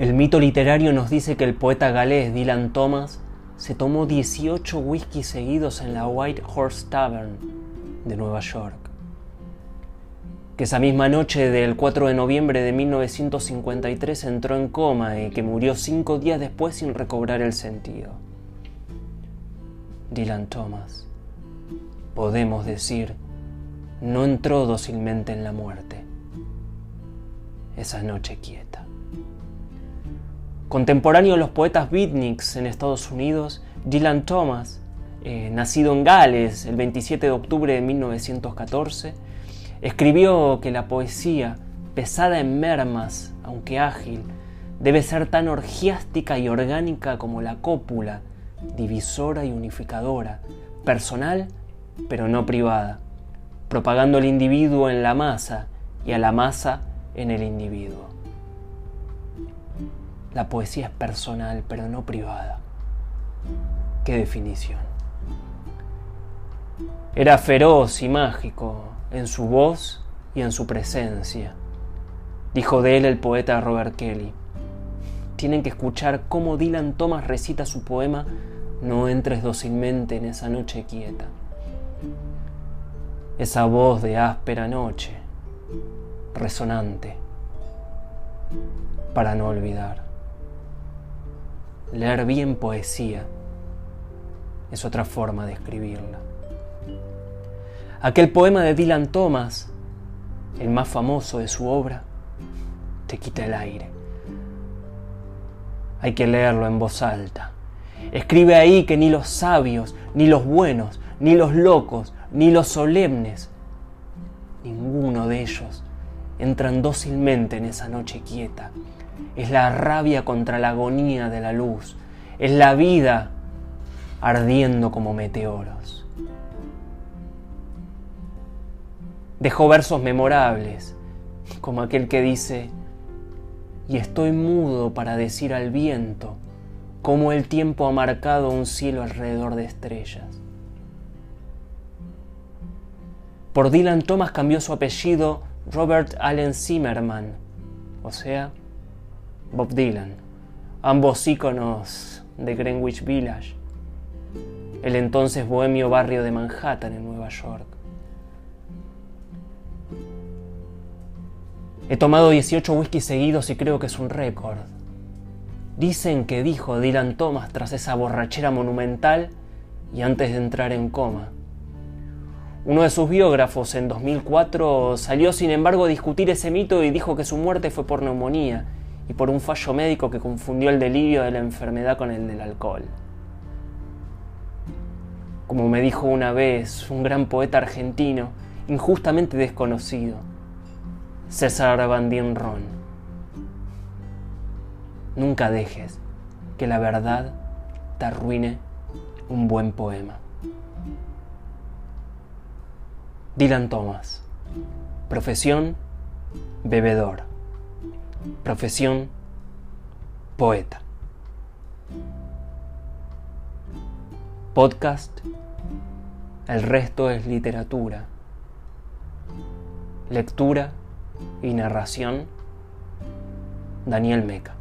El mito literario nos dice que el poeta galés Dylan Thomas se tomó 18 whiskies seguidos en la White Horse Tavern de Nueva York. Que esa misma noche del 4 de noviembre de 1953 entró en coma y que murió cinco días después sin recobrar el sentido. Dylan Thomas, podemos decir, no entró dócilmente en la muerte. Esa noche quieta. Contemporáneo de los poetas beatniks en Estados Unidos, Dylan Thomas, eh, nacido en Gales el 27 de octubre de 1914, escribió que la poesía, pesada en mermas, aunque ágil, debe ser tan orgiástica y orgánica como la cópula, divisora y unificadora, personal pero no privada, propagando el individuo en la masa y a la masa en el individuo. La poesía es personal, pero no privada. ¿Qué definición? Era feroz y mágico en su voz y en su presencia. Dijo de él el poeta Robert Kelly. Tienen que escuchar cómo Dylan Thomas recita su poema No entres dócilmente en esa noche quieta. Esa voz de áspera noche, resonante, para no olvidar. Leer bien poesía es otra forma de escribirla. Aquel poema de Dylan Thomas, el más famoso de su obra, te quita el aire. Hay que leerlo en voz alta. Escribe ahí que ni los sabios, ni los buenos, ni los locos, ni los solemnes, ninguno de ellos entran dócilmente en esa noche quieta es la rabia contra la agonía de la luz, es la vida ardiendo como meteoros. Dejó versos memorables, como aquel que dice, y estoy mudo para decir al viento cómo el tiempo ha marcado un cielo alrededor de estrellas. Por Dylan Thomas cambió su apellido Robert Allen Zimmerman, o sea, Bob Dylan, ambos íconos de Greenwich Village, el entonces bohemio barrio de Manhattan en Nueva York. He tomado 18 whiskies seguidos y creo que es un récord. Dicen que dijo Dylan Thomas tras esa borrachera monumental y antes de entrar en coma. Uno de sus biógrafos en 2004 salió sin embargo a discutir ese mito y dijo que su muerte fue por neumonía y por un fallo médico que confundió el delirio de la enfermedad con el del alcohol. Como me dijo una vez un gran poeta argentino, injustamente desconocido, César Van Ron, nunca dejes que la verdad te arruine un buen poema. Dylan Thomas, profesión, bebedor. Profesión, poeta. Podcast, el resto es literatura. Lectura y narración, Daniel Meca.